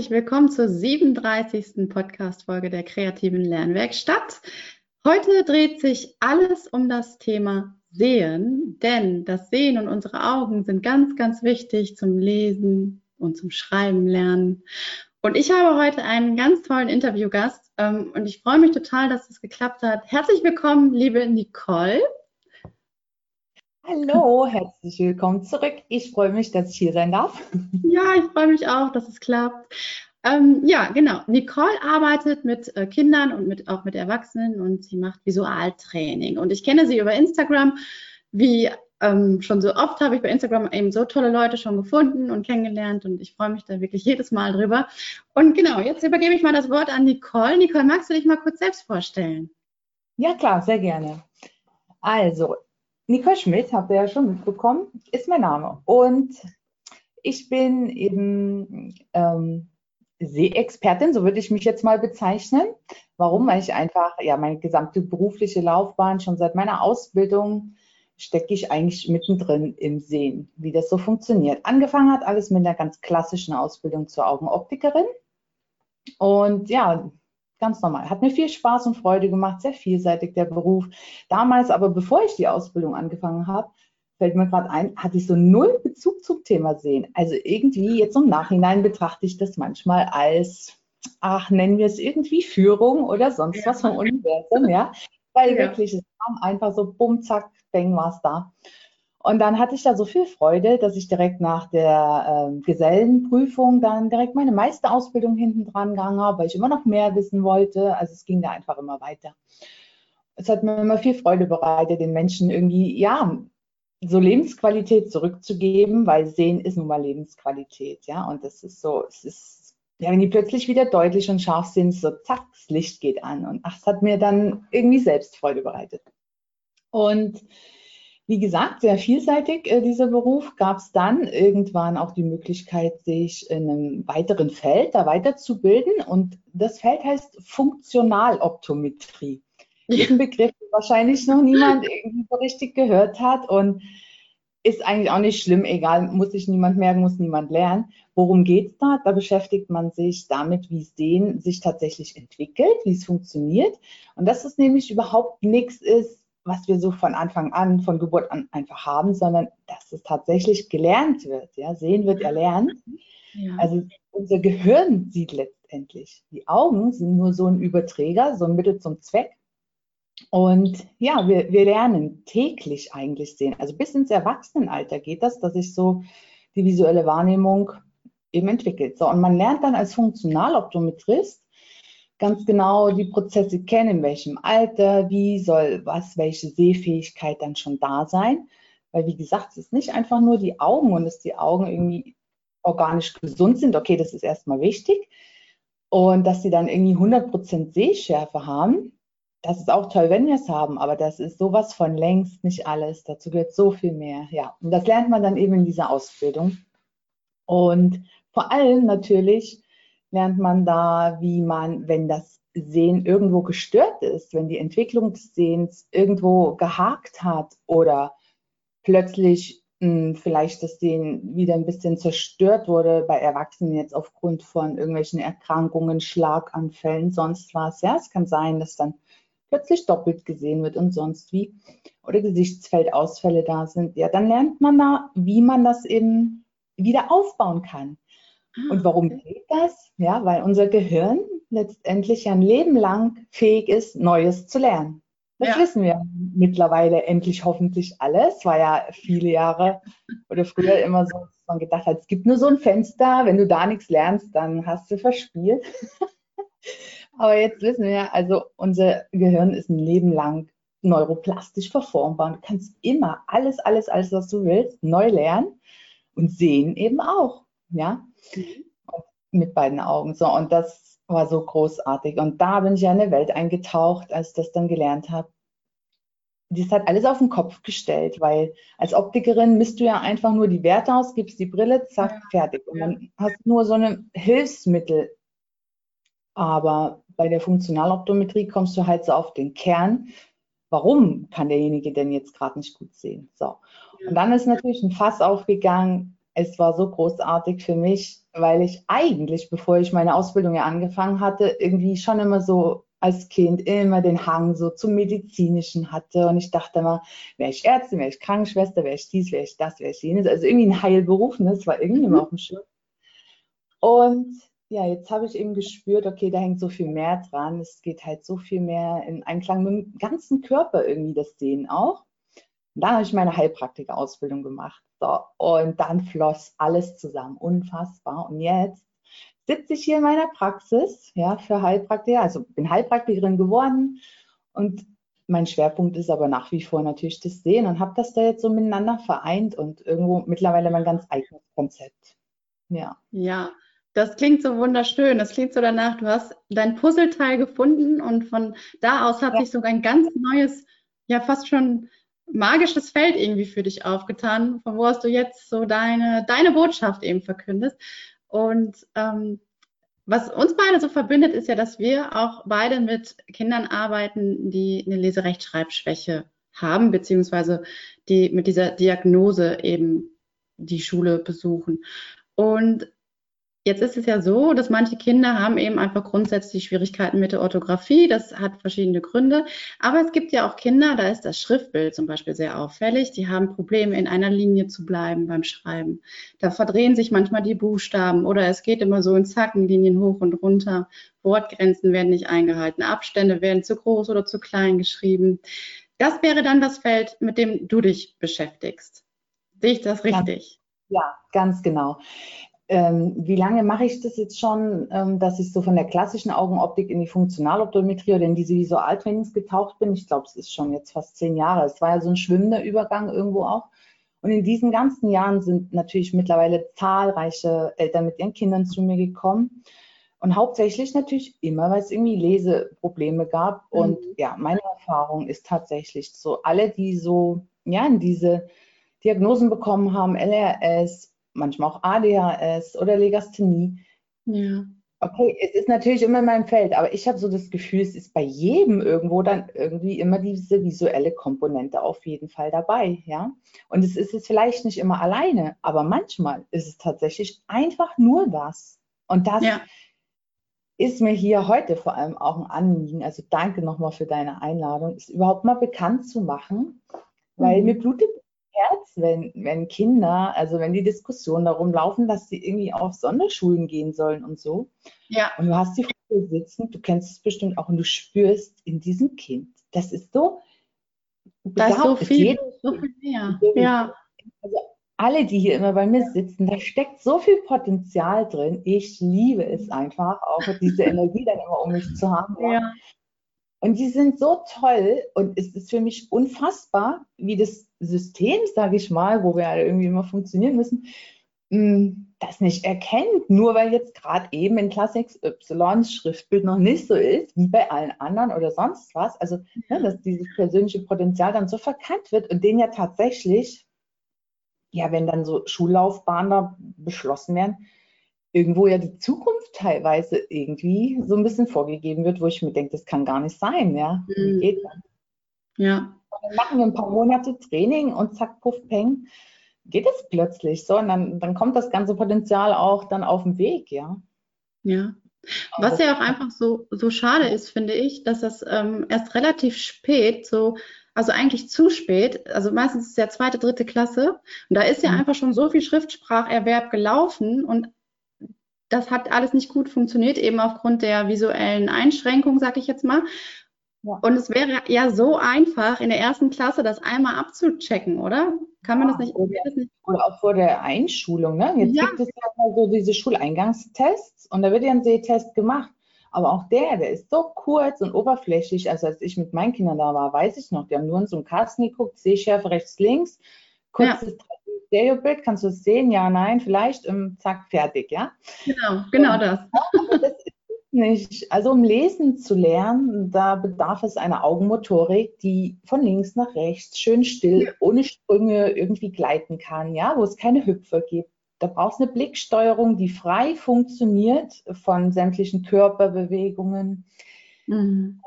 Herzlich willkommen zur 37. Podcast-Folge der kreativen Lernwerkstatt. Heute dreht sich alles um das Thema Sehen, denn das Sehen und unsere Augen sind ganz, ganz wichtig zum Lesen und zum Schreiben lernen. Und ich habe heute einen ganz tollen Interviewgast ähm, und ich freue mich total, dass es geklappt hat. Herzlich willkommen, liebe Nicole. Hallo, herzlich willkommen zurück. Ich freue mich, dass ich hier sein darf. Ja, ich freue mich auch, dass es klappt. Ähm, ja, genau. Nicole arbeitet mit äh, Kindern und mit, auch mit Erwachsenen und sie macht Visualtraining. Und ich kenne sie über Instagram. Wie ähm, schon so oft habe ich bei Instagram eben so tolle Leute schon gefunden und kennengelernt und ich freue mich da wirklich jedes Mal drüber. Und genau, jetzt übergebe ich mal das Wort an Nicole. Nicole, magst du dich mal kurz selbst vorstellen? Ja, klar, sehr gerne. Also, Nicole Schmidt, habt ihr ja schon mitbekommen, ist mein Name. Und ich bin eben ähm, Seeexpertin, so würde ich mich jetzt mal bezeichnen. Warum? Weil ich einfach, ja, meine gesamte berufliche Laufbahn, schon seit meiner Ausbildung, stecke ich eigentlich mittendrin im Sehen, wie das so funktioniert. Angefangen hat alles mit einer ganz klassischen Ausbildung zur Augenoptikerin. Und ja, ganz normal. Hat mir viel Spaß und Freude gemacht, sehr vielseitig der Beruf. Damals aber, bevor ich die Ausbildung angefangen habe, fällt mir gerade ein, hatte ich so null Bezug zum Thema Sehen. Also irgendwie jetzt im Nachhinein betrachte ich das manchmal als, ach, nennen wir es irgendwie Führung oder sonst was vom Universum, ja. Weil ja. wirklich, es kam einfach so, bumm, zack, bang, war es da. Und dann hatte ich da so viel Freude, dass ich direkt nach der äh, Gesellenprüfung dann direkt meine Meisterausbildung hinten dran gegangen habe, weil ich immer noch mehr wissen wollte. Also es ging da einfach immer weiter. Es hat mir immer viel Freude bereitet, den Menschen irgendwie, ja, so Lebensqualität zurückzugeben, weil Sehen ist nun mal Lebensqualität, ja. Und das ist so, es ist, ja, wenn die plötzlich wieder deutlich und scharf sind, so zack, das Licht geht an. Und ach, es hat mir dann irgendwie selbst Freude bereitet. Und wie gesagt, sehr vielseitig äh, dieser Beruf. Gab es dann irgendwann auch die Möglichkeit, sich in einem weiteren Feld da weiterzubilden. Und das Feld heißt Funktionaloptometrie. Ein Begriff, den wahrscheinlich noch niemand irgendwie so richtig gehört hat und ist eigentlich auch nicht schlimm, egal, muss sich niemand merken, muss niemand lernen. Worum geht es da? Da beschäftigt man sich damit, wie Sehen sich tatsächlich entwickelt, wie es funktioniert. Und dass es nämlich überhaupt nichts ist, was wir so von Anfang an, von Geburt an einfach haben, sondern dass es tatsächlich gelernt wird. Ja? Sehen wird erlernt. Ja. Also unser Gehirn sieht letztendlich. Die Augen sind nur so ein Überträger, so ein Mittel zum Zweck. Und ja, wir, wir lernen täglich eigentlich sehen. Also bis ins Erwachsenenalter geht das, dass sich so die visuelle Wahrnehmung eben entwickelt. So, und man lernt dann als Funktionaloptometrist ganz genau die Prozesse kennen, in welchem Alter, wie soll was, welche Sehfähigkeit dann schon da sein. Weil wie gesagt, es ist nicht einfach nur die Augen und dass die Augen irgendwie organisch gesund sind. Okay, das ist erstmal wichtig. Und dass sie dann irgendwie 100% Sehschärfe haben, das ist auch toll, wenn wir es haben, aber das ist sowas von längst nicht alles. Dazu gehört so viel mehr. Ja, und das lernt man dann eben in dieser Ausbildung. Und vor allem natürlich lernt man da, wie man, wenn das Sehen irgendwo gestört ist, wenn die Entwicklung des Sehens irgendwo gehakt hat oder plötzlich mh, hm, vielleicht das Sehen wieder ein bisschen zerstört wurde bei Erwachsenen jetzt aufgrund von irgendwelchen Erkrankungen, Schlaganfällen, sonst was. Ja, es kann sein, dass dann plötzlich doppelt gesehen wird und sonst wie oder Gesichtsfeldausfälle da sind. Ja, dann lernt man da, wie man das eben wieder aufbauen kann. Und ah, warum geht das? Ja, weil unser Gehirn letztendlich ein Leben lang fähig ist, Neues zu lernen. Das ja. wissen wir mittlerweile endlich hoffentlich alles. War ja viele Jahre oder früher immer so, dass man gedacht hat, es gibt nur so ein Fenster, wenn du da nichts lernst, dann hast du verspielt. Aber jetzt wissen wir, also unser Gehirn ist ein Leben lang neuroplastisch verformbar. Du kannst immer alles, alles, alles, was du willst, neu lernen und sehen eben auch. Ja. Mhm. mit beiden Augen. So, und das war so großartig. Und da bin ich ja in eine Welt eingetaucht, als ich das dann gelernt habe. Das hat alles auf den Kopf gestellt, weil als Optikerin misst du ja einfach nur die Werte aus, gibst die Brille, zack, ja. fertig. Und dann hast du nur so ein Hilfsmittel. Aber bei der Funktionaloptometrie kommst du halt so auf den Kern. Warum kann derjenige denn jetzt gerade nicht gut sehen? So. Und dann ist natürlich ein Fass aufgegangen. Es war so großartig für mich, weil ich eigentlich, bevor ich meine Ausbildung ja angefangen hatte, irgendwie schon immer so als Kind immer den Hang so zum Medizinischen hatte. Und ich dachte immer, wäre ich Ärztin, wäre ich Krankenschwester, wäre ich dies, wäre ich das, wäre ich jenes. Also irgendwie ein Heilberuf, ne? das war irgendwie immer mhm. auf dem Schirm. Und ja, jetzt habe ich eben gespürt, okay, da hängt so viel mehr dran. Es geht halt so viel mehr in Einklang mit dem ganzen Körper irgendwie das Sehen auch. Und dann habe ich meine Heilpraktiker-Ausbildung gemacht. So, und dann floss alles zusammen. Unfassbar. Und jetzt sitze ich hier in meiner Praxis, ja, für Heilpraktiker. Also bin Heilpraktikerin geworden. Und mein Schwerpunkt ist aber nach wie vor natürlich das Sehen und habe das da jetzt so miteinander vereint und irgendwo mittlerweile mein ganz eigenes Konzept. Ja. Ja, das klingt so wunderschön. Das klingt so danach, du hast dein Puzzleteil gefunden und von da aus hat ja. sich sogar ein ganz neues, ja fast schon magisches Feld irgendwie für dich aufgetan, von wo aus du jetzt so deine, deine Botschaft eben verkündest. Und ähm, was uns beide so verbindet, ist ja, dass wir auch beide mit Kindern arbeiten, die eine Leserechtschreibschwäche haben, beziehungsweise die mit dieser Diagnose eben die Schule besuchen. Und Jetzt ist es ja so, dass manche Kinder haben eben einfach grundsätzlich Schwierigkeiten mit der Orthographie. Das hat verschiedene Gründe. Aber es gibt ja auch Kinder, da ist das Schriftbild zum Beispiel sehr auffällig. Die haben Probleme, in einer Linie zu bleiben beim Schreiben. Da verdrehen sich manchmal die Buchstaben oder es geht immer so in Zackenlinien hoch und runter. Wortgrenzen werden nicht eingehalten. Abstände werden zu groß oder zu klein geschrieben. Das wäre dann das Feld, mit dem du dich beschäftigst. Sehe ich das richtig? Ja, ganz genau ähm, wie lange mache ich das jetzt schon, ähm, dass ich so von der klassischen Augenoptik in die Funktionaloptometrie oder in diese Visualtrainings getaucht bin? Ich glaube, es ist schon jetzt fast zehn Jahre. Es war ja so ein schwimmender Übergang irgendwo auch. Und in diesen ganzen Jahren sind natürlich mittlerweile zahlreiche Eltern mit ihren Kindern zu mir gekommen. Und hauptsächlich natürlich immer, weil es irgendwie Leseprobleme gab. Mhm. Und ja, meine Erfahrung ist tatsächlich so, alle, die so, ja, in diese Diagnosen bekommen haben, LRS, manchmal auch ADHS oder Legasthenie. Ja. Okay, es ist natürlich immer in meinem Feld, aber ich habe so das Gefühl, es ist bei jedem irgendwo dann irgendwie immer diese visuelle Komponente auf jeden Fall dabei, ja. Und es ist es vielleicht nicht immer alleine, aber manchmal ist es tatsächlich einfach nur das. Und das ja. ist mir hier heute vor allem auch ein Anliegen. Also danke nochmal für deine Einladung, es überhaupt mal bekannt zu machen, weil mhm. mir blutet Herz, wenn, wenn Kinder, also wenn die Diskussionen darum laufen, dass sie irgendwie auf Sonderschulen gehen sollen und so. Ja. Und du hast die vor dir sitzen, du kennst es bestimmt auch und du spürst in diesem Kind, das ist so, da ist so viel, so viel mehr. Ja. Also alle, die hier immer bei mir sitzen, da steckt so viel Potenzial drin. Ich liebe es einfach, auch diese Energie dann immer um mich zu haben. Ja. Und die sind so toll und es ist für mich unfassbar, wie das System, sage ich mal, wo wir irgendwie immer funktionieren müssen, mm, das nicht erkennt, nur weil jetzt gerade eben in Klasse XY Schriftbild noch nicht so ist, wie bei allen anderen oder sonst was. Also, ne, dass dieses persönliche Potenzial dann so verkannt wird und den ja tatsächlich, ja, wenn dann so Schullaufbahnen da beschlossen werden, irgendwo ja die Zukunft teilweise irgendwie so ein bisschen vorgegeben wird, wo ich mir denke, das kann gar nicht sein, ja. Mhm. geht das? Ja. dann machen wir ein paar Monate Training und zack, puff, peng, geht es plötzlich so und dann, dann kommt das ganze Potenzial auch dann auf den Weg, ja. Ja. Was ja auch einfach so, so schade ist, finde ich, dass das ähm, erst relativ spät so also eigentlich zu spät. Also meistens ist es ja zweite, dritte Klasse. Und da ist ja mhm. einfach schon so viel Schriftspracherwerb gelaufen und das hat alles nicht gut funktioniert, eben aufgrund der visuellen Einschränkung, sag ich jetzt mal. Ja. Und es wäre ja so einfach, in der ersten Klasse das einmal abzuchecken, oder? Kann man ja, das, nicht, oder, das nicht? Oder auch vor der Einschulung. Ne? Jetzt ja. gibt es ja so diese Schuleingangstests und da wird ja ein Sehtest gemacht. Aber auch der, der ist so kurz und oberflächlich. Also als ich mit meinen Kindern da war, weiß ich noch, die haben nur in so einen Kasten geguckt, Sehschärfe rechts, links, kurzes ja. Stereobild, kannst du es sehen? Ja, nein, vielleicht, ähm, zack, fertig, ja? Genau, genau das. das ist nicht. Also um lesen zu lernen, da bedarf es einer Augenmotorik, die von links nach rechts schön still, ja. ohne Sprünge irgendwie gleiten kann, ja, wo es keine Hüpfer gibt. Da brauchst du eine Blicksteuerung, die frei funktioniert von sämtlichen Körperbewegungen. Mhm.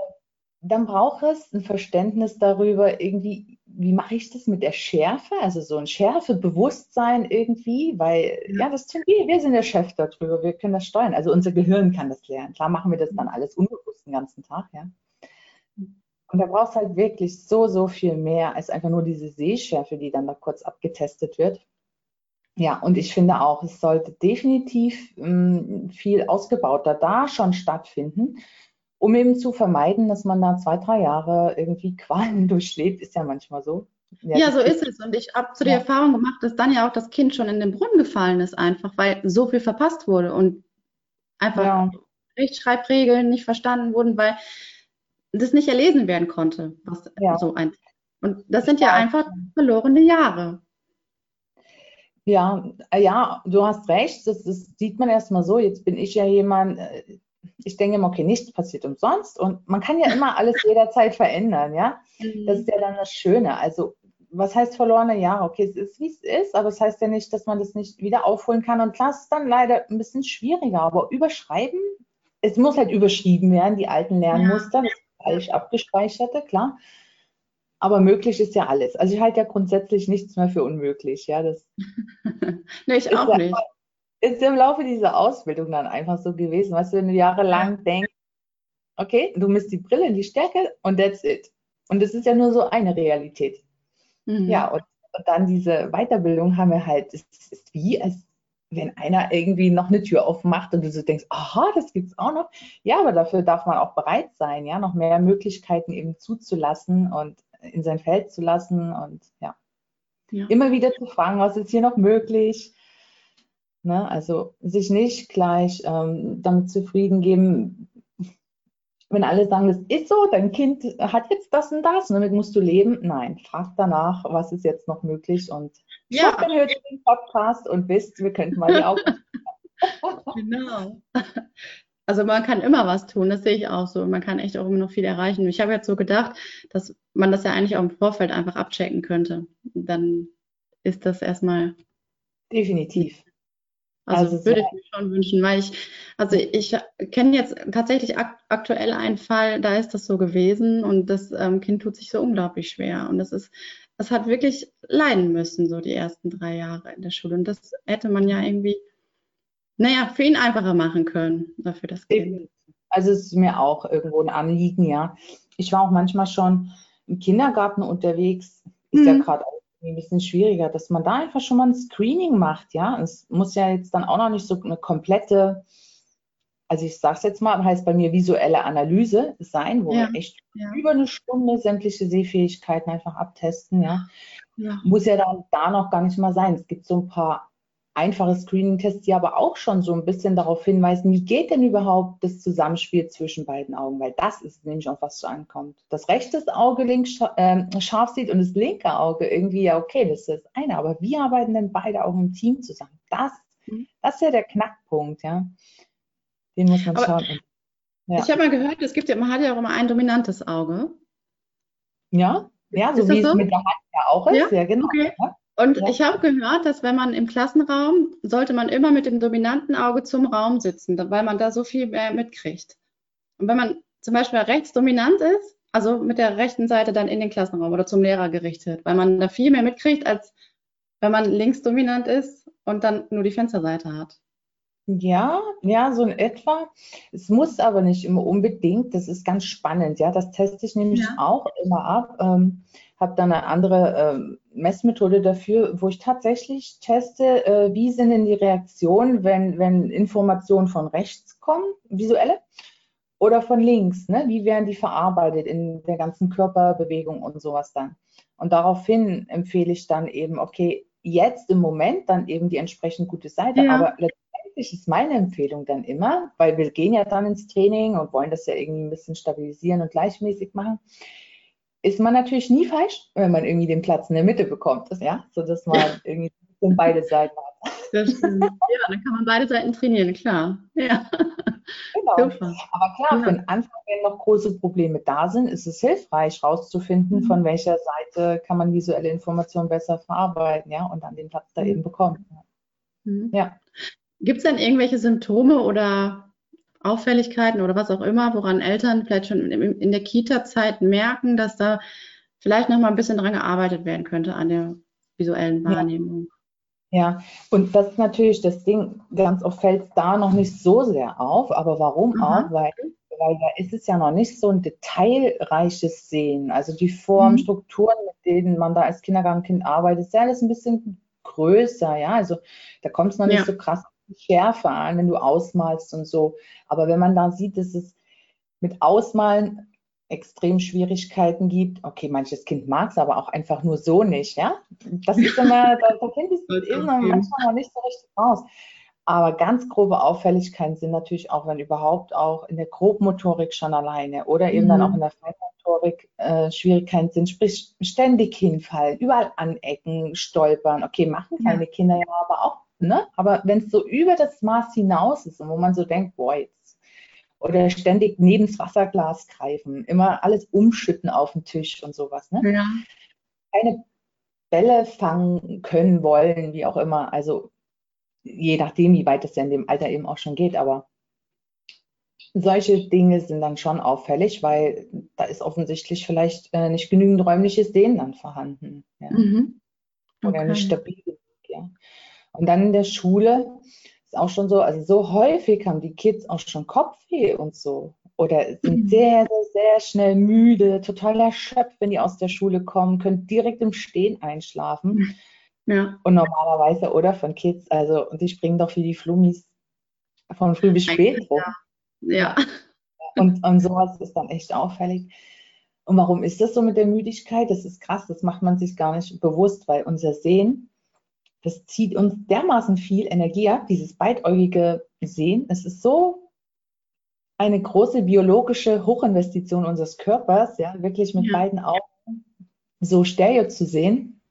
Dann braucht es ein Verständnis darüber, irgendwie, wie mache ich das mit der Schärfe? Also so ein Schärfebewusstsein irgendwie, weil ja, das tun wir, wir sind der Chef darüber, wir können das steuern. Also unser Gehirn kann das lernen. Klar machen wir das dann alles unbewusst den ganzen Tag, ja. Und da brauchst halt wirklich so, so viel mehr als einfach nur diese Sehschärfe, die dann da kurz abgetestet wird. Ja, und ich finde auch, es sollte definitiv ähm, viel ausgebauter da schon stattfinden, um eben zu vermeiden, dass man da zwei, drei Jahre irgendwie Qualen durchlebt, ist ja manchmal so. Ja, ja so ist es. Und ich habe zu der ja. Erfahrung gemacht, dass dann ja auch das Kind schon in den Brunnen gefallen ist, einfach, weil so viel verpasst wurde und einfach ja. Rechtschreibregeln nicht verstanden wurden, weil das nicht erlesen werden konnte, was ja. so ein. Und das sind ja einfach verlorene Jahre. Ja, ja, du hast recht. Das, das sieht man erstmal so. Jetzt bin ich ja jemand, äh, ich denke immer, okay, nichts passiert umsonst und man kann ja immer alles jederzeit verändern, ja. Mhm. Das ist ja dann das Schöne. Also, was heißt verlorene Jahre? Okay, es ist, wie es ist, aber es heißt ja nicht, dass man das nicht wieder aufholen kann. Und klar, ist dann leider ein bisschen schwieriger, aber überschreiben, es muss halt überschrieben werden, die alten Lernmuster, ja. das falsch abgespeicherte, klar. Aber möglich ist ja alles. Also ich halte ja grundsätzlich nichts mehr für unmöglich. Ja, das nee, ich auch ja, nicht. Ist im Laufe dieser Ausbildung dann einfach so gewesen, was du, wenn du jahrelang ja. denkst, okay, du misst die Brille in die Stärke und that's it. Und das ist ja nur so eine Realität. Mhm. Ja, und, und, dann diese Weiterbildung haben wir halt, es ist wie, als wenn einer irgendwie noch eine Tür aufmacht und du so denkst, aha, das gibt's auch noch. Ja, aber dafür darf man auch bereit sein, ja, noch mehr Möglichkeiten eben zuzulassen und in sein Feld zu lassen und ja. ja. Immer wieder zu fragen, was ist hier noch möglich? Ne? Also sich nicht gleich ähm, damit zufrieden geben, wenn alle sagen, das ist so, dein Kind hat jetzt das und das, und damit musst du leben. Nein, frag danach, was ist jetzt noch möglich und ja. dann hört ihr den Podcast und wisst, wir könnten mal die Augen. genau. Also man kann immer was tun, das sehe ich auch so. Man kann echt auch immer noch viel erreichen. Ich habe jetzt so gedacht, dass man das ja eigentlich auch im Vorfeld einfach abchecken könnte. Dann ist das erstmal. Definitiv. Also, also würde ich mir schon wünschen, weil ich, also ich kenne jetzt tatsächlich ak aktuell einen Fall, da ist das so gewesen und das ähm, Kind tut sich so unglaublich schwer. Und das ist, es hat wirklich leiden müssen, so die ersten drei Jahre in der Schule. Und das hätte man ja irgendwie naja, für ihn einfacher machen können, dafür das Kind. Also es ist mir auch irgendwo ein Anliegen, ja. Ich war auch manchmal schon im Kindergarten unterwegs, ist mhm. ja gerade auch ein bisschen schwieriger, dass man da einfach schon mal ein Screening macht, ja. Es muss ja jetzt dann auch noch nicht so eine komplette, also ich sage es jetzt mal, heißt bei mir visuelle Analyse sein, wo ja. wir echt ja. über eine Stunde sämtliche Sehfähigkeiten einfach abtesten, ja. ja. Muss ja dann da noch gar nicht mal sein. Es gibt so ein paar einfache Screening-Tests, die aber auch schon so ein bisschen darauf hinweisen, wie geht denn überhaupt das Zusammenspiel zwischen beiden Augen, weil das ist nämlich auf was zu ankommt. Das rechte Auge links äh, scharf sieht und das linke Auge irgendwie, ja okay, das ist das eine, aber wie arbeiten denn beide Augen im Team zusammen? Das, mhm. das ist ja der Knackpunkt, ja. Den muss man aber schauen. Ja. Ich habe mal gehört, es gibt ja, man hat ja auch immer ein dominantes Auge. Ja, ja, so wie so? es mit der Hand ja auch ist, ja, ja genau. Okay. Ja. Und ja. ich habe gehört, dass wenn man im Klassenraum, sollte man immer mit dem dominanten Auge zum Raum sitzen, weil man da so viel mehr mitkriegt. Und wenn man zum Beispiel rechts dominant ist, also mit der rechten Seite dann in den Klassenraum oder zum Lehrer gerichtet, weil man da viel mehr mitkriegt, als wenn man links dominant ist und dann nur die Fensterseite hat. Ja, ja, so in etwa. Es muss aber nicht immer unbedingt. Das ist ganz spannend. Ja, das teste ich nämlich ja. auch immer ab. Ähm, habe dann eine andere ähm, Messmethode dafür, wo ich tatsächlich teste, äh, wie sind denn die Reaktionen, wenn, wenn Informationen von rechts kommen, visuelle, oder von links. Ne? Wie werden die verarbeitet in der ganzen Körperbewegung und sowas dann. Und daraufhin empfehle ich dann eben, okay, jetzt im Moment dann eben die entsprechend gute Seite, ja. aber letztendlich ist meine Empfehlung dann immer, weil wir gehen ja dann ins Training und wollen das ja irgendwie ein bisschen stabilisieren und gleichmäßig machen, ist man natürlich nie falsch, wenn man irgendwie den Platz in der Mitte bekommt, ja, so dass man irgendwie beide Seiten hat. Das stimmt. Ja, dann kann man beide Seiten trainieren, klar. Ja. Genau. Super. Aber klar, ja. wenn Anfang wenn noch große Probleme da sind, ist es hilfreich, rauszufinden, mhm. von welcher Seite kann man visuelle Informationen besser verarbeiten, ja, und dann den Platz da mhm. eben bekommen. Mhm. Ja. Gibt es denn irgendwelche Symptome oder Auffälligkeiten oder was auch immer, woran Eltern vielleicht schon in der Kita-Zeit merken, dass da vielleicht noch mal ein bisschen dran gearbeitet werden könnte an der visuellen Wahrnehmung? Ja. und das ist natürlich das Ding, ganz oft fällt es da noch nicht so sehr auf, aber warum Aha. auch? Weil, weil da ist es ja noch nicht so ein detailreiches Sehen. Also die Form, mhm. Strukturen, mit denen man da als Kindergartenkind arbeitet, ist ja alles ein bisschen größer, ja. Also da kommt es noch nicht ja. so krass Schärfe an, wenn du ausmalst und so. Aber wenn man da sieht, dass es mit Ausmalen extrem Schwierigkeiten gibt, okay, manches Kind mag es aber auch einfach nur so nicht, ja. Das ist immer, da, da finde ich es manchmal noch nicht so richtig raus. Aber ganz grobe Auffälligkeiten sind natürlich auch, wenn überhaupt auch in der Grobmotorik schon alleine oder eben mhm. dann auch in der Feinmotorik äh, Schwierigkeiten sind, sprich ständig hinfallen, überall anecken, stolpern. Okay, machen kleine ja. Kinder ja aber auch Ne? Aber wenn es so über das Maß hinaus ist und wo man so denkt, boah, jetzt, oder ständig neben das Wasserglas greifen, immer alles umschütten auf den Tisch und sowas. Ne? Ja. Keine Bälle fangen können, wollen, wie auch immer. Also je nachdem, wie weit es ja in dem Alter eben auch schon geht, aber solche Dinge sind dann schon auffällig, weil da ist offensichtlich vielleicht äh, nicht genügend räumliches Sehen dann vorhanden. Ja. Mhm. Okay. Oder nicht stabil. Ja. Und dann in der Schule auch schon so, also so häufig haben die Kids auch schon Kopfweh und so. Oder sind mhm. sehr, sehr, sehr schnell müde, total erschöpft, wenn die aus der Schule kommen, können direkt im Stehen einschlafen. Ja. Und normalerweise, oder von Kids, also, und die springen doch wie die Flummis von früh bis spät rum. Ja. ja. Und, und sowas ist dann echt auffällig. Und warum ist das so mit der Müdigkeit? Das ist krass, das macht man sich gar nicht bewusst, weil unser Sehen das zieht uns dermaßen viel Energie ab, dieses beidäugige Sehen. Es ist so eine große biologische Hochinvestition unseres Körpers, ja, wirklich mit ja. beiden Augen so stereo zu sehen,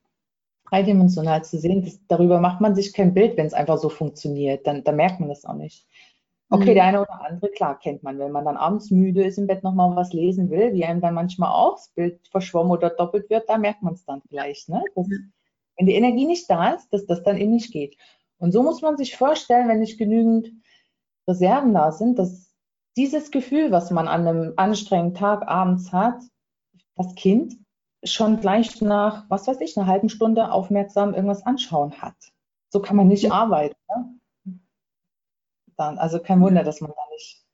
dreidimensional zu sehen. Das, darüber macht man sich kein Bild, wenn es einfach so funktioniert. Dann, dann merkt man das auch nicht. Okay, mhm. der eine oder andere, klar, kennt man, wenn man dann abends müde ist, im Bett nochmal was lesen will, wie einem dann manchmal auch das Bild verschwommen oder doppelt wird, da merkt man es dann vielleicht. Ne? Das, wenn die Energie nicht da ist, dass das dann eben nicht geht. Und so muss man sich vorstellen, wenn nicht genügend Reserven da sind, dass dieses Gefühl, was man an einem anstrengenden Tag abends hat, das Kind schon gleich nach, was weiß ich, einer halben Stunde aufmerksam irgendwas anschauen hat. So kann man nicht arbeiten. Ne? Dann, also kein Wunder, dass man da nicht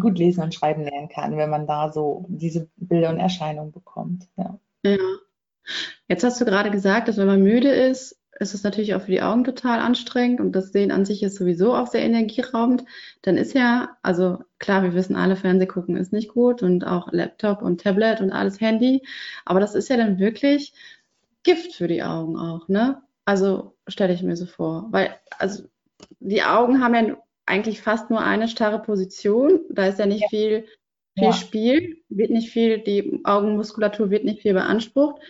gut lesen und schreiben lernen kann, wenn man da so diese Bilder und Erscheinungen bekommt. Ja. ja. Jetzt hast du gerade gesagt, dass wenn man müde ist, ist es natürlich auch für die Augen total anstrengend und das Sehen an sich ist sowieso auch sehr energieraubend. Dann ist ja, also klar, wir wissen alle, Fernseh gucken ist nicht gut und auch Laptop und Tablet und alles Handy, aber das ist ja dann wirklich Gift für die Augen auch, ne? Also stelle ich mir so vor, weil also die Augen haben ja eigentlich fast nur eine starre Position, da ist ja nicht ja. viel viel ja. Spiel, wird nicht viel, die Augenmuskulatur wird nicht viel beansprucht.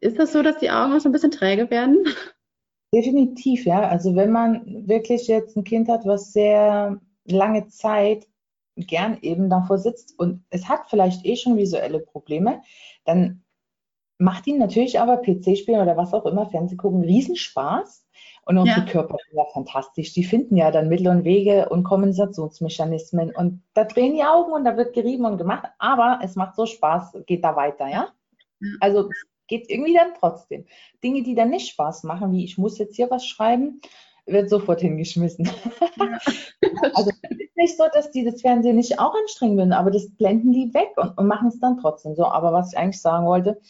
Ist das so, dass die Augen auch so ein bisschen träge werden? Definitiv, ja. Also wenn man wirklich jetzt ein Kind hat, was sehr lange Zeit gern eben davor sitzt und es hat vielleicht eh schon visuelle Probleme, dann macht ihn natürlich aber PC-Spielen oder was auch immer, Fernseh gucken, Riesenspaß. Und unsere ja. Körper sind ja fantastisch. Die finden ja dann Mittel und Wege und Kompensationsmechanismen. Und da drehen die Augen und da wird gerieben und gemacht. Aber es macht so Spaß, geht da weiter, ja? ja. Also geht irgendwie dann trotzdem. Dinge, die dann nicht Spaß machen, wie ich muss jetzt hier was schreiben, wird sofort hingeschmissen. also es ist nicht so, dass die das Fernsehen nicht auch anstrengen würden, aber das blenden die weg und, und machen es dann trotzdem so. Aber was ich eigentlich sagen wollte,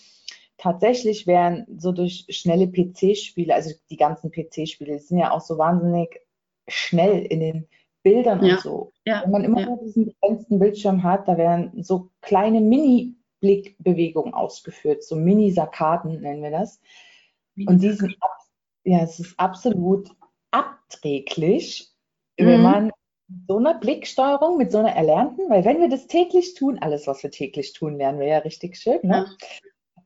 tatsächlich wären so durch schnelle PC-Spiele, also die ganzen PC-Spiele, die sind ja auch so wahnsinnig schnell in den Bildern ja. und so. Ja. Wenn man immer ja. nur diesen begrenzten Bildschirm hat, da werden so kleine Mini- Blickbewegung ausgeführt, so Mini-Sakaden nennen wir das. Und die sind, ja, es ist absolut abträglich, mhm. wenn man so eine Blicksteuerung mit so einer erlernten, weil wenn wir das täglich tun, alles, was wir täglich tun, lernen wir ja richtig schön, ne?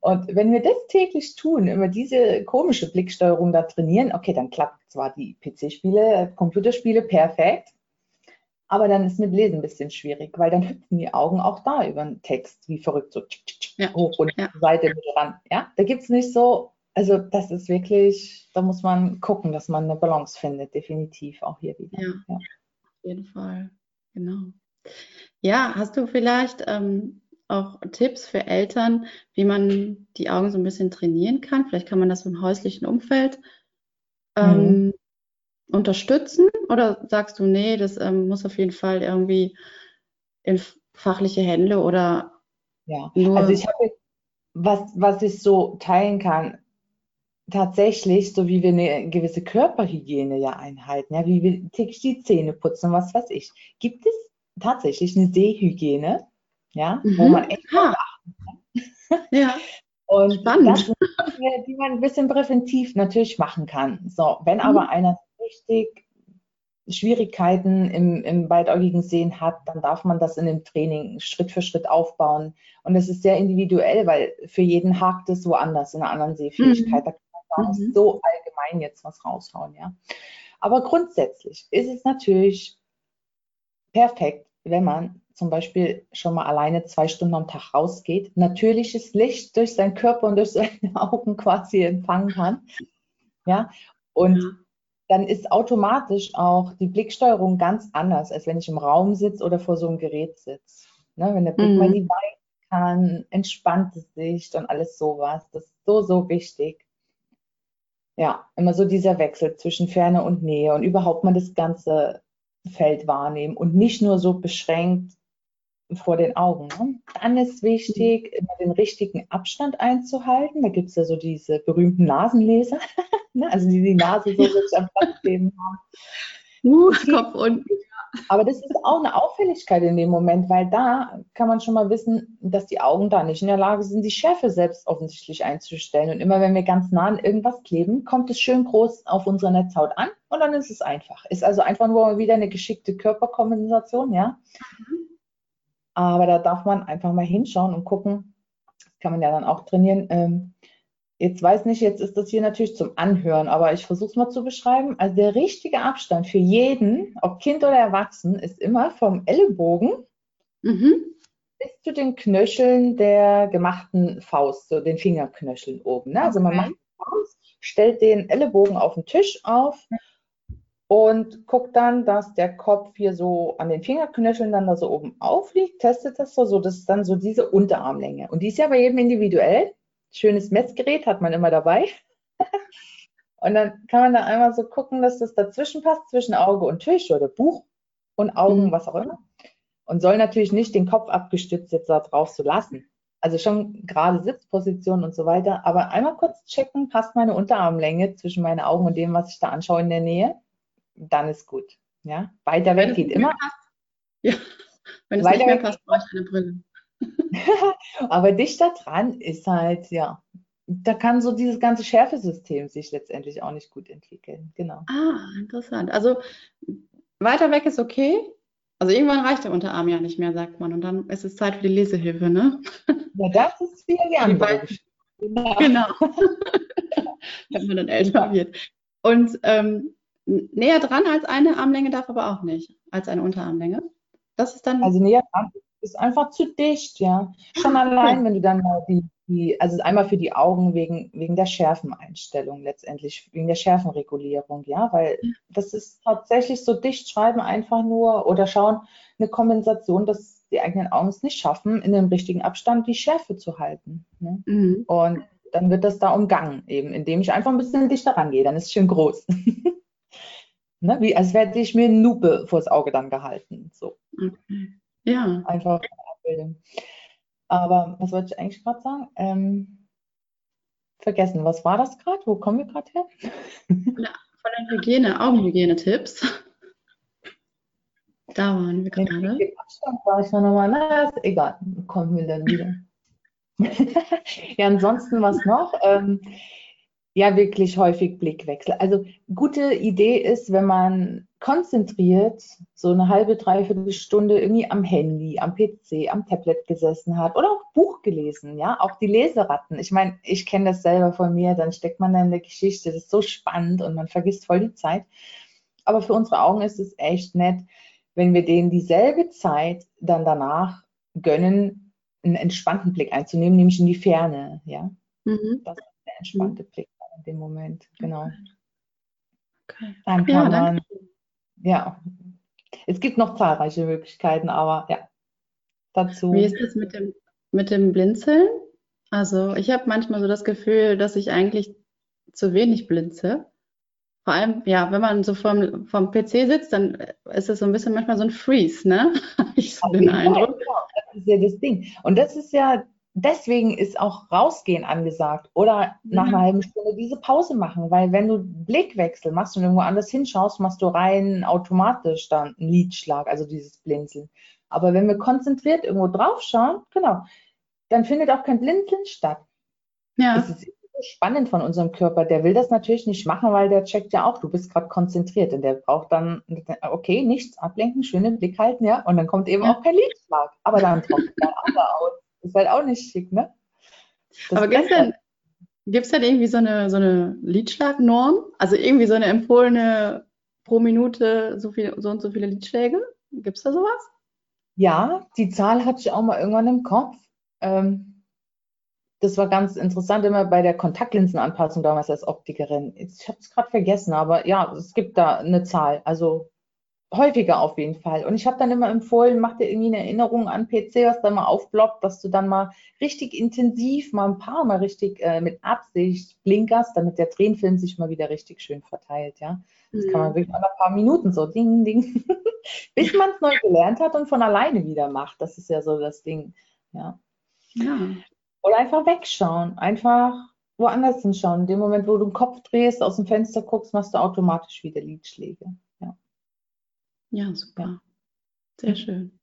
Und wenn wir das täglich tun, immer diese komische Blicksteuerung da trainieren, okay, dann klappt zwar die PC-Spiele, Computerspiele perfekt, aber dann ist mit Lesen ein bisschen schwierig, weil dann hüpfen die Augen auch da über den Text wie verrückt, so ja. hoch und ja. Seite mit ran. Ja, da gibt es nicht so, also das ist wirklich, da muss man gucken, dass man eine Balance findet, definitiv auch hier wieder. Ja, ja. auf jeden Fall, genau. Ja, hast du vielleicht ähm, auch Tipps für Eltern, wie man die Augen so ein bisschen trainieren kann? Vielleicht kann man das im häuslichen Umfeld ähm, mhm. Unterstützen oder sagst du, nee, das ähm, muss auf jeden Fall irgendwie in fachliche Hände oder ja, also ich habe was, was ich so teilen kann, tatsächlich, so wie wir eine gewisse Körperhygiene ja einhalten, ja, wie wir täglich die Zähne putzen, was weiß ich, gibt es tatsächlich eine Sehhygiene, ja, mhm. wo man echt ah. achten kann. Ja. Und Spannend. das die man ein bisschen präventiv natürlich machen kann. So, wenn mhm. aber einer richtig Schwierigkeiten im, im beidäugigen Sehen hat, dann darf man das in dem Training Schritt für Schritt aufbauen. Und es ist sehr individuell, weil für jeden hakt es woanders in einer anderen Sehfähigkeit. Mhm. Da kann man gar nicht mhm. so allgemein jetzt was raushauen, ja. Aber grundsätzlich ist es natürlich perfekt, wenn man zum Beispiel schon mal alleine zwei Stunden am Tag rausgeht, natürliches Licht durch seinen Körper und durch seine Augen quasi empfangen kann. Ja, und ja. Dann ist automatisch auch die Blicksteuerung ganz anders, als wenn ich im Raum sitze oder vor so einem Gerät sitze. Ne, wenn der Blick mhm. mal die Beine kann, entspannte Sicht und alles sowas. Das ist so, so wichtig. Ja, immer so dieser Wechsel zwischen Ferne und Nähe und überhaupt mal das ganze Feld wahrnehmen und nicht nur so beschränkt vor den Augen. Ne? Dann ist wichtig, immer den richtigen Abstand einzuhalten. Da gibt es ja so diese berühmten Nasenleser, ne? also die die Nase so wirklich am Platz geben haben. Uh, Kopf unten. Aber das ist auch eine Auffälligkeit in dem Moment, weil da kann man schon mal wissen, dass die Augen da nicht in der Lage sind, die Schärfe selbst offensichtlich einzustellen. Und immer wenn wir ganz nah an irgendwas kleben, kommt es schön groß auf unsere Netzhaut an und dann ist es einfach. Ist also einfach nur wieder eine geschickte Körperkompensation, ja. Mhm. Aber da darf man einfach mal hinschauen und gucken. Das kann man ja dann auch trainieren. Ähm, jetzt weiß nicht, jetzt ist das hier natürlich zum Anhören, aber ich versuche es mal zu beschreiben. Also der richtige Abstand für jeden, ob Kind oder Erwachsen, ist immer vom Ellenbogen mhm. bis zu den Knöcheln der gemachten Faust, so den Fingerknöcheln oben. Ne? Also man macht Faust, stellt den Ellenbogen auf den Tisch auf und guckt dann, dass der Kopf hier so an den Fingerknöcheln dann da so oben aufliegt, testet das so, so das ist dann so diese Unterarmlänge. Und die ist ja bei jedem individuell. Schönes Messgerät hat man immer dabei. und dann kann man da einmal so gucken, dass das dazwischen passt, zwischen Auge und Tisch oder Buch und Augen, mhm. was auch immer. Und soll natürlich nicht den Kopf abgestützt jetzt da drauf so lassen. Also schon gerade Sitzposition und so weiter. Aber einmal kurz checken, passt meine Unterarmlänge zwischen meinen Augen und dem, was ich da anschaue in der Nähe dann ist gut. Ja? Weiter weg geht immer. Ja, wenn es nicht mehr passt, brauche ich eine Brille. Aber dichter dran ist halt, ja, da kann so dieses ganze Schärfesystem sich letztendlich auch nicht gut entwickeln. Genau. Ah, interessant. Also weiter weg ist okay. Also irgendwann reicht der Unterarm ja nicht mehr, sagt man. Und dann ist es Zeit für die Lesehilfe, ne? Ja, das ist die andere Genau. genau. Wenn man dann älter wird. Und ähm, näher dran als eine Armlänge darf aber auch nicht, als eine Unterarmlänge. Das ist dann. Also näher dran ist einfach zu dicht, ja. Schon ah, allein, okay. wenn du dann die, die, also einmal für die Augen wegen, wegen der Schärfeneinstellung letztendlich, wegen der Schärfenregulierung, ja, weil das ist tatsächlich so dicht schreiben einfach nur oder schauen, eine Kompensation, dass die eigenen Augen es nicht schaffen, in dem richtigen Abstand die Schärfe zu halten. Ne? Mhm. Und dann wird das da umgangen, eben, indem ich einfach ein bisschen dichter rangehe, dann ist es schön groß. Ne? Wie, als hätte ich mir eine Lupe vors Auge dann gehalten. So. Okay. Ja. Einfach Abbildung. Aber was wollte ich eigentlich gerade sagen? Ähm, vergessen, was war das gerade? Wo kommen wir gerade her? Von der Hygiene, Augenhygiene-Tipps. Da waren wir gerade. Abstand war ich noch mal, na, ist egal, kommen wir dann wieder. ja, ansonsten was noch? Ähm, ja wirklich häufig Blickwechsel. Also gute Idee ist, wenn man konzentriert so eine halbe, dreiviertel Stunde irgendwie am Handy, am PC, am Tablet gesessen hat oder auch Buch gelesen, ja, auch die Leseratten. Ich meine, ich kenne das selber von mir, dann steckt man da in der Geschichte, das ist so spannend und man vergisst voll die Zeit. Aber für unsere Augen ist es echt nett, wenn wir denen dieselbe Zeit dann danach gönnen, einen entspannten Blick einzunehmen, nämlich in die Ferne, ja. Mhm. Das ist der entspannte. Blick in dem Moment, genau. Okay. Dann kann ja, man ja, es gibt noch zahlreiche Möglichkeiten, aber ja, dazu. Wie ist das mit dem, mit dem Blinzeln? Also ich habe manchmal so das Gefühl, dass ich eigentlich zu wenig blinze. Vor allem, ja, wenn man so vom, vom PC sitzt, dann ist es so ein bisschen manchmal so ein Freeze, ne? Ich so den Eindruck. Genau, das ist ja das Ding. Und das ist ja deswegen ist auch rausgehen angesagt oder nach einer halben Stunde diese Pause machen, weil wenn du Blickwechsel machst und irgendwo anders hinschaust, machst du rein automatisch dann einen Lidschlag, also dieses Blinzeln. Aber wenn wir konzentriert irgendwo drauf schauen, genau, dann findet auch kein Blinzeln statt. Ja. Das ist spannend von unserem Körper. Der will das natürlich nicht machen, weil der checkt ja auch, du bist gerade konzentriert und der braucht dann, okay, nichts ablenken, schönen Blick halten, ja, und dann kommt eben ja. auch kein Lidschlag. Aber dann tropft der andere aus. Ist halt auch nicht schick, ne? Das Aber gibt es denn, gibt's denn irgendwie so eine, so eine Liedschlagnorm? Also irgendwie so eine empfohlene pro Minute so, viel, so und so viele Liedschläge? Gibt es da sowas? Ja, die Zahl hatte ich auch mal irgendwann im Kopf. Ähm, das war ganz interessant, immer bei der Kontaktlinsenanpassung damals als Optikerin. Ich habe es gerade vergessen, aber ja, es gibt da eine Zahl. Also häufiger auf jeden Fall. Und ich habe dann immer empfohlen, mach dir irgendwie eine Erinnerung an PC, was da mal aufblockt, dass du dann mal richtig intensiv, mal ein paar Mal richtig äh, mit Absicht blinkerst, damit der Tränenfilm sich mal wieder richtig schön verteilt, ja. Das mhm. kann man mhm. wirklich mal ein paar Minuten so ding, ding, bis man es neu gelernt hat und von alleine wieder macht. Das ist ja so das Ding, ja. ja. Oder einfach wegschauen, einfach woanders hinschauen. In dem Moment, wo du den Kopf drehst, aus dem Fenster guckst, machst du automatisch wieder Liedschläge. Ja, super. Sehr schön.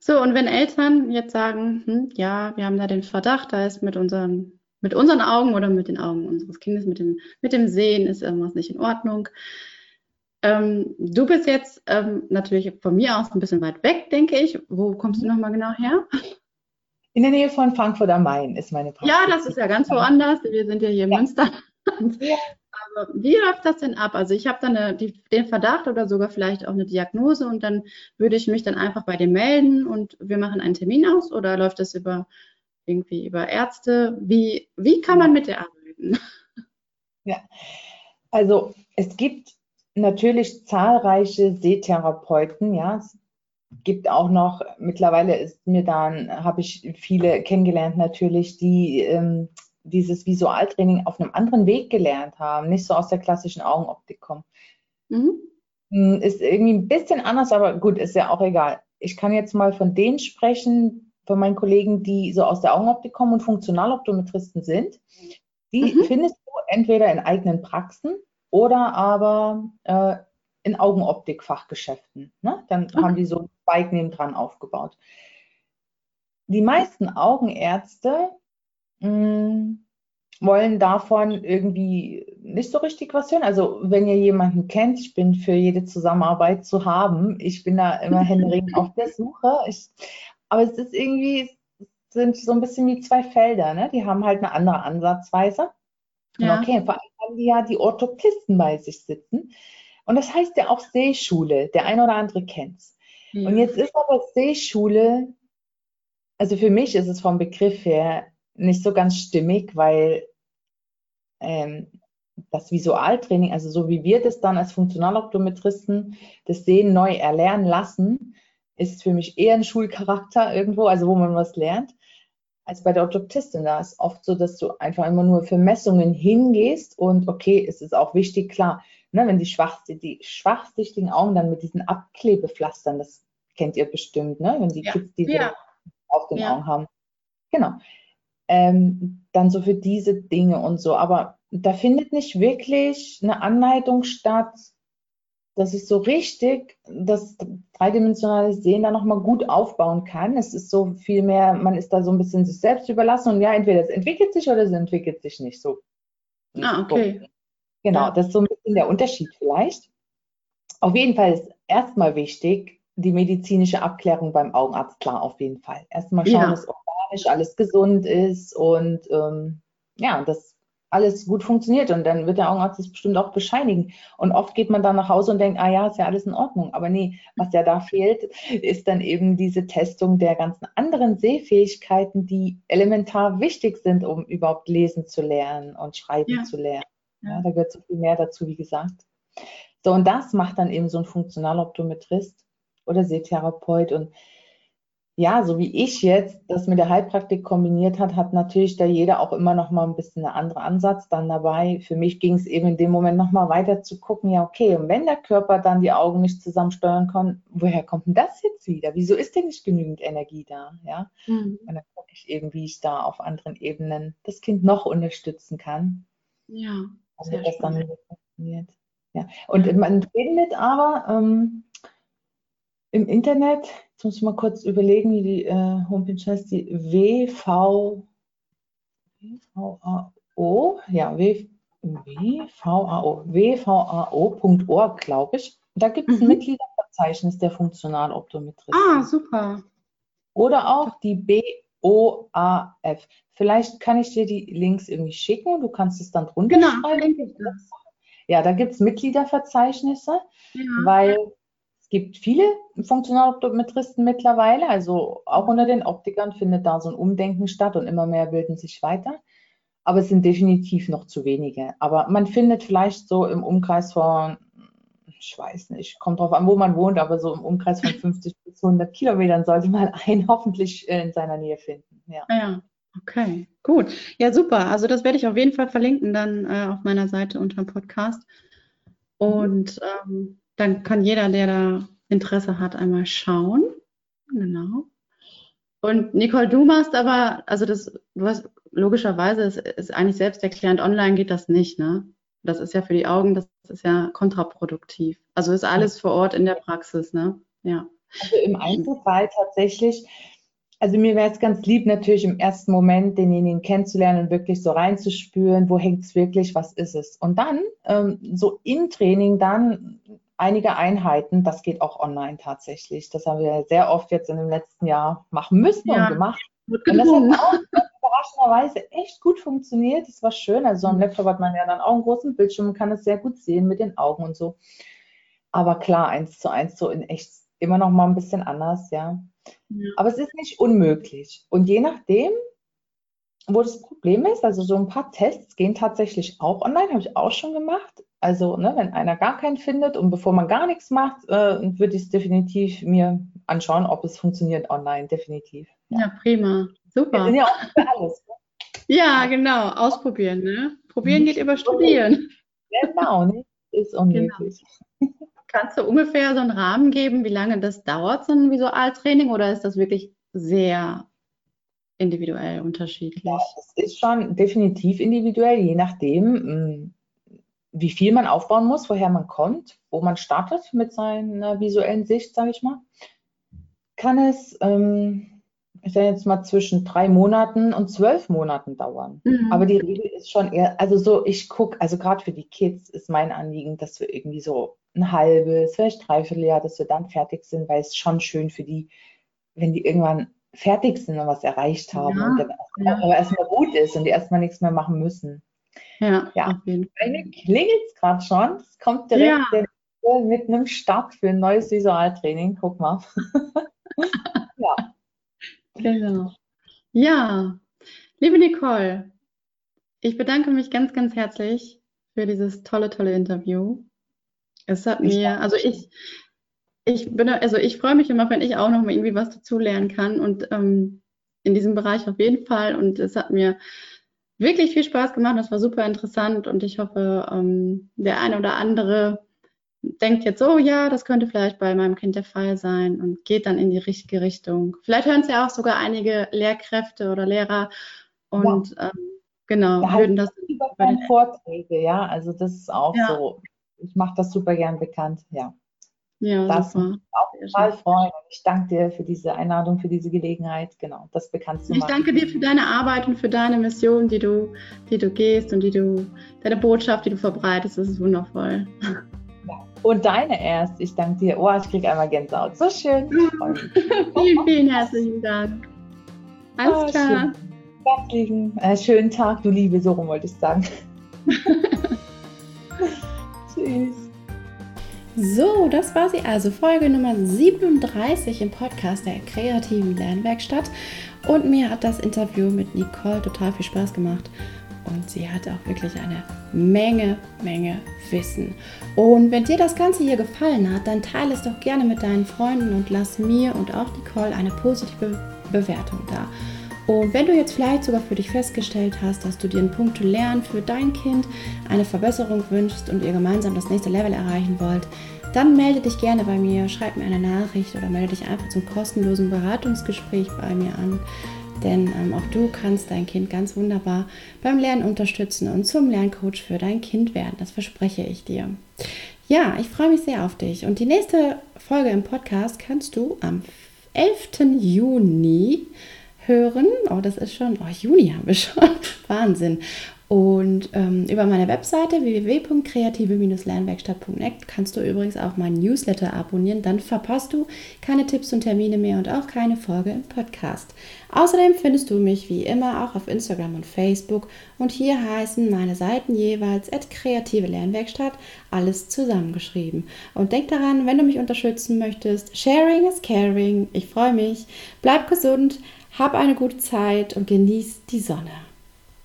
So, und wenn Eltern jetzt sagen, hm, ja, wir haben da den Verdacht, da ist mit unseren, mit unseren Augen oder mit den Augen unseres Kindes, mit dem, mit dem Sehen ist irgendwas nicht in Ordnung. Ähm, du bist jetzt ähm, natürlich von mir aus ein bisschen weit weg, denke ich. Wo kommst du nochmal genau her? In der Nähe von Frankfurt am Main ist meine Praxis. Ja, das ist ja ganz woanders. Wir sind ja hier in ja. Münster. Ja. Wie läuft das denn ab? Also ich habe dann eine, die, den Verdacht oder sogar vielleicht auch eine Diagnose und dann würde ich mich dann einfach bei dir melden und wir machen einen Termin aus oder läuft das über irgendwie über Ärzte? Wie, wie kann man mit dir arbeiten? Ja, also es gibt natürlich zahlreiche Sehtherapeuten, ja. Es gibt auch noch, mittlerweile ist mir dann, habe ich viele kennengelernt natürlich, die ähm, dieses Visualtraining auf einem anderen Weg gelernt haben, nicht so aus der klassischen Augenoptik kommen. Mhm. Hm, ist irgendwie ein bisschen anders, aber gut, ist ja auch egal. Ich kann jetzt mal von denen sprechen, von meinen Kollegen, die so aus der Augenoptik kommen und Funktionaloptometristen sind. Die mhm. findest du entweder in eigenen Praxen oder aber äh, in Augenoptik-Fachgeschäften. Ne? Dann okay. haben die so ein Bike nebendran aufgebaut. Die meisten Augenärzte mh, mm, wollen davon irgendwie nicht so richtig was hören. Also wenn ihr jemanden kennt, ich bin für jede Zusammenarbeit zu haben. Ich bin da immer händeringend auf der Suche. Ich, aber es ist irgendwie, sind so ein bisschen wie zwei Felder, ne? Die haben halt eine andere Ansatzweise. Ja. Okay, vor allem haben die ja die Orthoptisten bei sich sitzen. Und das heißt ja auch Sehschule. Der eine oder andere kennt's. Ja. Und jetzt ist aber Sehschule, also für mich ist es vom Begriff her nicht so ganz stimmig, weil ähm, das Visualtraining, also so wie wir das dann als Funktionaloptometristen das Sehen neu erlernen lassen, ist für mich eher ein Schulcharakter irgendwo, also wo man was lernt, als bei der Orthoptistin. Da ist oft so, dass du einfach immer nur für Messungen hingehst und okay, es ist auch wichtig, klar, ne, wenn die, schwachste, die schwachsichtigen Augen dann mit diesen Abklebepflastern, das kennt ihr bestimmt, ne, wenn die ja. Kids diese ja. auf den ja. Augen haben. Genau ähm, dann so für diese Dinge und so. Aber da findet nicht wirklich eine Anleitung statt, dass ich so richtig das dreidimensionale Sehen da nochmal gut aufbauen kann. Es ist so viel mehr, man ist da so ein bisschen sich selbst überlassen und ja, entweder es entwickelt sich oder es entwickelt sich nicht so. Ah, okay. Genau, ja. das ist so ein bisschen der Unterschied vielleicht. auf jeden Fall ist erstmal wichtig, die medizinische Abklärung beim Augenarzt, klar, auf jeden Fall. Erstmal schauen, ja. dass organisch alles gesund ist und ähm, ja, das alles gut funktioniert und dann wird der Augenarzt das bestimmt auch bescheinigen. Und oft geht man dann nach Hause und denkt, ah ja, ist ja alles in Ordnung. Aber nee, was ja da fehlt, ist dann eben diese Testung der ganzen anderen Sehfähigkeiten, die elementar wichtig sind, um überhaupt lesen zu lernen und schreiben ja. zu lernen. Ja, da gehört so viel mehr dazu, wie gesagt. So, und das macht dann eben so ein Funktionaloptometrist oder Sehtherapeut. Und ja, so wie ich jetzt das mit der Heilpraktik kombiniert hat, hat natürlich da jeder auch immer noch mal ein bisschen einen anderen Ansatz dann dabei. Für mich ging es eben in dem Moment noch mal weiter zu gucken, ja okay, und wenn der Körper dann die Augen nicht zusammensteuern kann, woher kommt denn das jetzt wieder? Wieso ist denn nicht genügend Energie da? Ja, mhm. und dann gucke ich eben, wie ich da auf anderen Ebenen das Kind noch unterstützen kann. Ja, sehr das spannend. dann funktioniert. Ja, und man findet aber ähm, im Internet, jetzt muss ich mal kurz überlegen, wie die äh, Homepage heißt, die WV, WVAO, ja, w, WVAO, WVAO.org, glaube ich. Da gibt es ein mhm. Mitgliederverzeichnis der Funktionaloptometristen. Ah, super. Oder auch die BOAF. Vielleicht kann ich dir die Links irgendwie schicken und du kannst es dann drunter genau, schreiben. Ja, da gibt es Mitgliederverzeichnisse, ja. weil es gibt viele Funktionaloptometristen mittlerweile, also auch unter den Optikern findet da so ein Umdenken statt und immer mehr bilden sich weiter. Aber es sind definitiv noch zu wenige. Aber man findet vielleicht so im Umkreis von, ich weiß nicht, kommt drauf an, wo man wohnt, aber so im Umkreis von 50 bis 100 Kilometern sollte man einen hoffentlich in seiner Nähe finden. Ja. ja. Okay, gut. Ja, super. Also das werde ich auf jeden Fall verlinken dann äh, auf meiner Seite unter dem Podcast. Und ähm, dann kann jeder, der da Interesse hat, einmal schauen. Genau. Und Nicole, du machst aber, also das, du hast logischerweise, es ist eigentlich selbsterklärend, online geht das nicht, ne? Das ist ja für die Augen, das ist ja kontraproduktiv. Also ist alles vor Ort in der Praxis, ne? Ja. Also im Einzelfall tatsächlich, also mir wäre es ganz lieb, natürlich im ersten Moment denjenigen kennenzulernen und wirklich so reinzuspüren, wo hängt es wirklich, was ist es. Und dann, ähm, so im Training, dann einige Einheiten, das geht auch online tatsächlich. Das haben wir sehr oft jetzt in dem letzten Jahr machen müssen ja. und gemacht. Und das hat auch überraschenderweise echt gut funktioniert. Das war schön. Also so am Laptop hat man ja dann auch einen großen Bildschirm und kann es sehr gut sehen mit den Augen und so. Aber klar, eins zu eins so in echt immer noch mal ein bisschen anders, ja. ja. Aber es ist nicht unmöglich. Und je nachdem, wo das Problem ist, also so ein paar Tests gehen tatsächlich auch online, habe ich auch schon gemacht. Also, ne, wenn einer gar keinen findet und bevor man gar nichts macht, äh, würde ich es definitiv mir anschauen, ob es funktioniert online, definitiv. Ja, ja prima. Super. Ja alles. Ne? Ja, genau. Ausprobieren, ne? Probieren geht über Studieren. Genau, ne? Ist unmöglich. Genau. Kannst du ungefähr so einen Rahmen geben, wie lange das dauert, so ein Visualtraining, oder ist das wirklich sehr individuell unterschiedlich? Ja, es ist schon definitiv individuell, je nachdem, hm, wie viel man aufbauen muss, woher man kommt, wo man startet mit seiner visuellen Sicht, sage ich mal, kann es, ähm, ich sage jetzt mal, zwischen drei Monaten und zwölf Monaten dauern. Mhm. Aber die Regel ist schon eher, also so, ich gucke, also gerade für die Kids ist mein Anliegen, dass wir irgendwie so ein halbes, vielleicht dreiviertel Jahr, dass wir dann fertig sind, weil es schon schön für die, wenn die irgendwann fertig sind und was erreicht haben ja, und dann ja. aber erstmal gut ist und die erstmal nichts mehr machen müssen. Ja, ja. auf jeden Fall. Klingelt es gerade schon. Es kommt direkt ja. mit einem Start für ein neues Visualtraining. Guck mal. ja. Genau. Ja, liebe Nicole, ich bedanke mich ganz, ganz herzlich für dieses tolle, tolle Interview. Es hat ich mir, also ich, ich bin, also ich freue mich immer, wenn ich auch noch mal irgendwie was dazulernen kann und ähm, in diesem Bereich auf jeden Fall. Und es hat mir wirklich viel Spaß gemacht. Das war super interessant und ich hoffe, ähm, der eine oder andere denkt jetzt, oh ja, das könnte vielleicht bei meinem Kind der Fall sein und geht dann in die richtige Richtung. Vielleicht hören es ja auch sogar einige Lehrkräfte oder Lehrer und ja. ähm, genau, da würden das über Vorträge, ja, also das ist auch ja. so. Ich mache das super gern bekannt, ja. Ja, das super. Auch total freuen. Ich danke dir für diese Einladung, für diese Gelegenheit, genau, das bekannt zu machen. Ich danke dir für deine Arbeit und für deine Mission, die du, die du gehst und die du, deine Botschaft, die du verbreitest. Das ist wundervoll. Ja. Und deine erst. Ich danke dir. Oh, ich kriege einmal Gänsehaut. So schön. vielen, vielen herzlichen Dank. Alles oh, klar. Lieben. Äh, schönen Tag, du Liebe, so rum wollte ich sagen. Tschüss. So, das war sie also, Folge Nummer 37 im Podcast der kreativen Lernwerkstatt. Und mir hat das Interview mit Nicole total viel Spaß gemacht. Und sie hat auch wirklich eine Menge, Menge Wissen. Und wenn dir das Ganze hier gefallen hat, dann teile es doch gerne mit deinen Freunden und lass mir und auch Nicole eine positive Bewertung da. Und wenn du jetzt vielleicht sogar für dich festgestellt hast, dass du dir in puncto Lernen für dein Kind eine Verbesserung wünschst und ihr gemeinsam das nächste Level erreichen wollt, dann melde dich gerne bei mir, schreib mir eine Nachricht oder melde dich einfach zum kostenlosen Beratungsgespräch bei mir an. Denn ähm, auch du kannst dein Kind ganz wunderbar beim Lernen unterstützen und zum Lerncoach für dein Kind werden. Das verspreche ich dir. Ja, ich freue mich sehr auf dich. Und die nächste Folge im Podcast kannst du am 11. Juni hören. Oh, das ist schon, oh, Juni haben wir schon. Wahnsinn. Und ähm, über meine Webseite www.kreative-lernwerkstatt.net kannst du übrigens auch meinen Newsletter abonnieren. Dann verpasst du keine Tipps und Termine mehr und auch keine Folge im Podcast. Außerdem findest du mich wie immer auch auf Instagram und Facebook. Und hier heißen meine Seiten jeweils kreative Lernwerkstatt, alles zusammengeschrieben. Und denk daran, wenn du mich unterstützen möchtest, Sharing is Caring. Ich freue mich. Bleib gesund, hab eine gute Zeit und genieß die Sonne.